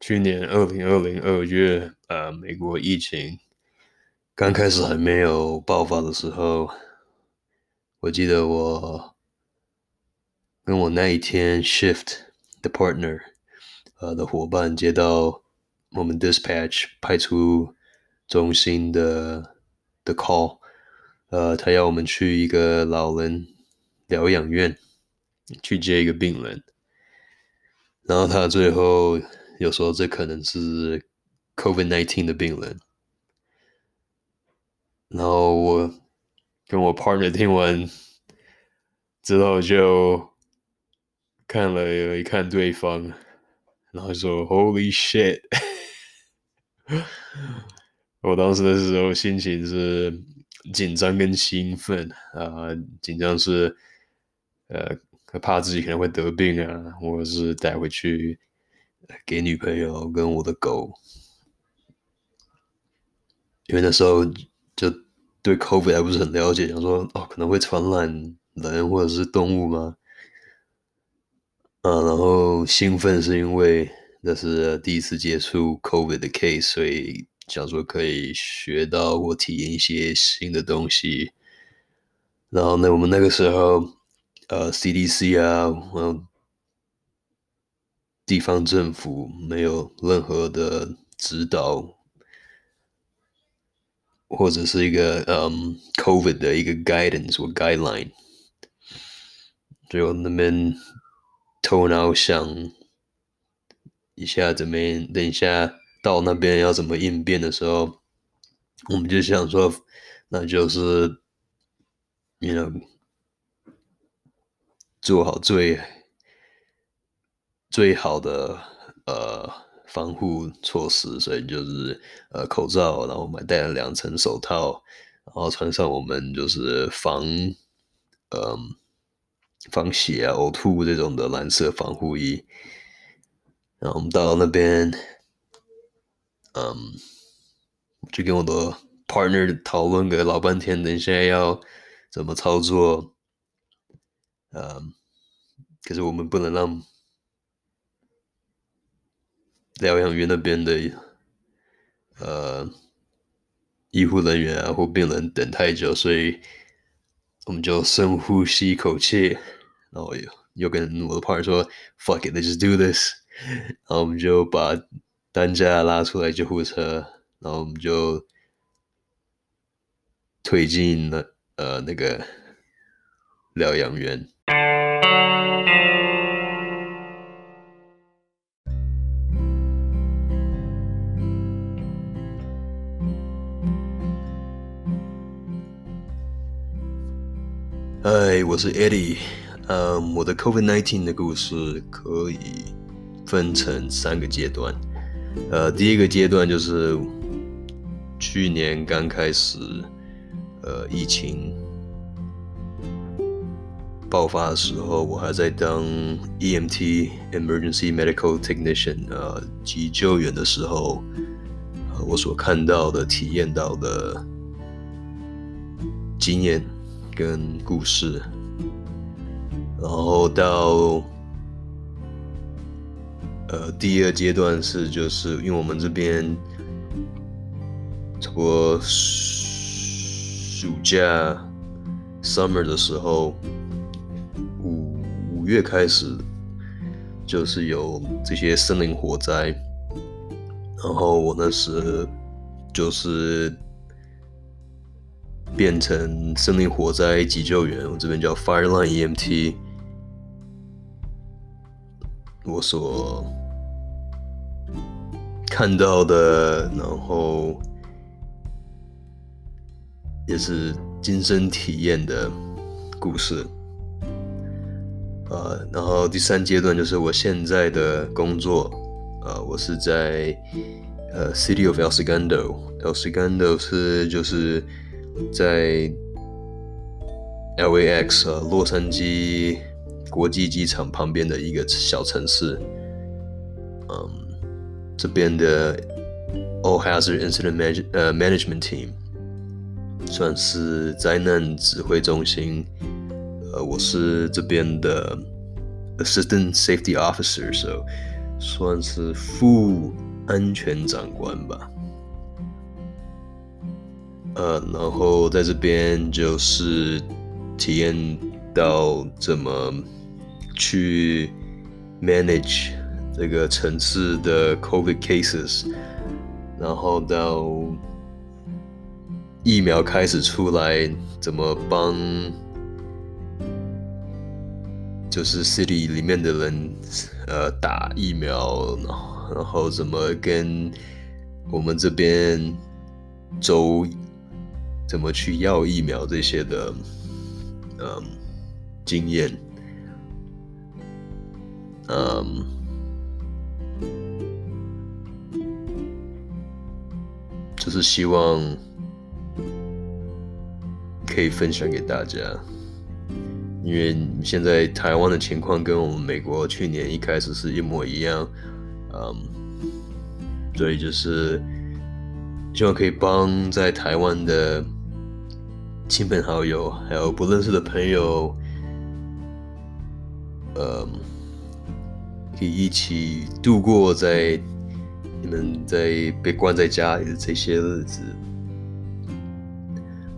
去年二零二零二月，呃，美国疫情刚开始还没有爆发的时候，我记得我跟我那一天 shift 的 partner，呃的伙伴接到我们 dispatch 派出中心的的 call，呃，他要我们去一个老人疗养院去接一个病人，然后他最后。有时候这可能是 COVID-19 的病人，然后我跟我 partner 听完之后就看了一看对方，然后说 Holy shit！我当时的时候心情是紧张跟兴奋啊，紧张是呃怕自己可能会得病啊，或者是带回去。给女朋友跟我的狗，因为那时候就对 COVID 还不是很了解，想说哦可能会传染人或者是动物吗？啊，然后兴奋是因为那是第一次接触 COVID 的 case，所以想说可以学到或体验一些新的东西。然后呢，我们那个时候呃 CDC 啊，嗯。地方政府没有任何的指导，或者是一个嗯、COVID 的一个 guidance 或 guideline，就那边头脑想一下怎么，等一下到那边要怎么应变的时候，我们就想说，那就是，you know，做好最。最好的呃防护措施，所以就是呃口罩，然后我们戴了两层手套，然后穿上我们就是防嗯、防血啊呕吐这种的蓝色防护衣，然后我们到那边，嗯，就跟我的 partner 讨论个老半天，等一下要怎么操作，嗯，可是我们不能让。疗养院那边的呃医护人员啊或病人等太久，所以我们就深呼吸一口气，然后又又跟我的 partner 说 “fuck it, let's just do this”，然后我们就把担架拉出来救护车，然后我们就推进了呃那个疗养院。嗨，我是 Eddie。嗯，我的 COVID-19 的故事可以分成三个阶段。呃，第一个阶段就是去年刚开始，呃，疫情爆发的时候，我还在当 EMT（Emergency Medical Technician） 呃，急救员的时候，呃，我所看到的、体验到的经验。跟故事，然后到呃第二阶段是就是因为我们这边差不多暑假 summer 的时候，五五月开始就是有这些森林火灾，然后我那时就是。变成森林火灾急救员，我这边叫 Fireline EMT。我所看到的，然后也是亲身体验的故事。呃，然后第三阶段就是我现在的工作，呃，我是在呃 City of El Segundo，El Segundo 是就是。在 LAX 呃洛杉矶国际机场旁边的一个小城市，嗯，这边的 All Hazard Incident Man 呃 Management Team 算是灾难指挥中心，呃，我是这边的 Assistant Safety Officer，so 算是副安全长官吧。呃，然后在这边就是体验到怎么去 manage 这个城市的 COVID cases，然后到疫苗开始出来，怎么帮就是 city 里面的人呃打疫苗，然后怎么跟我们这边州。怎么去要疫苗这些的，嗯，经验，嗯，就是希望可以分享给大家，因为现在台湾的情况跟我们美国去年一开始是一模一样，嗯，所以就是希望可以帮在台湾的。亲朋好友，还有不认识的朋友，呃，可以一起度过在你们在被关在家里的这些日子。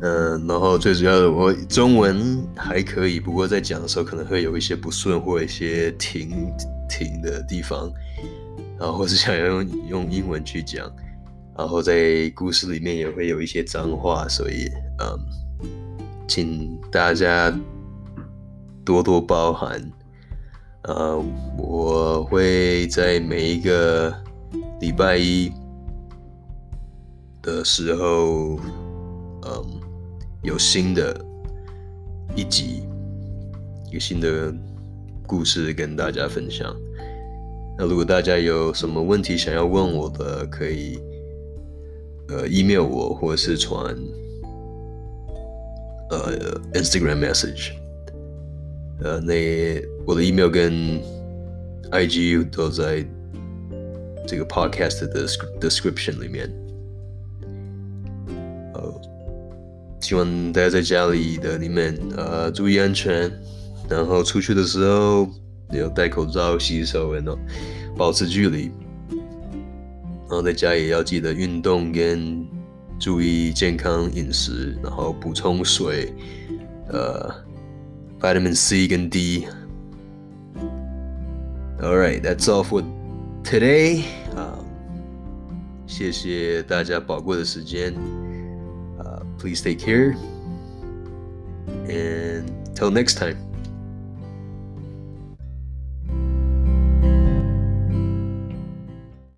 嗯、然后最主要的，我中文还可以，不过在讲的时候可能会有一些不顺或一些停停的地方，然后或是想要用用英文去讲，然后在故事里面也会有一些脏话，所以嗯。请大家多多包涵，呃，我会在每一个礼拜一的时候，嗯，有新的一集，有新的故事跟大家分享。那如果大家有什么问题想要问我的，可以呃 email 我，或者是传。呃，Instagram message，呃，那我的 email 跟 IG 都在这个 podcast 的 description 里面。呃，希望大家在家里的里面呃注意安全，然后出去的时候要戴口罩、洗手，然后保持距离，然后在家也要记得运动跟。注意健康饮食，然后补充水，呃，vitamin C 跟 D。All right, that's all for today. 啊，谢谢大家宝贵的时间。Uh, please take care and till next time.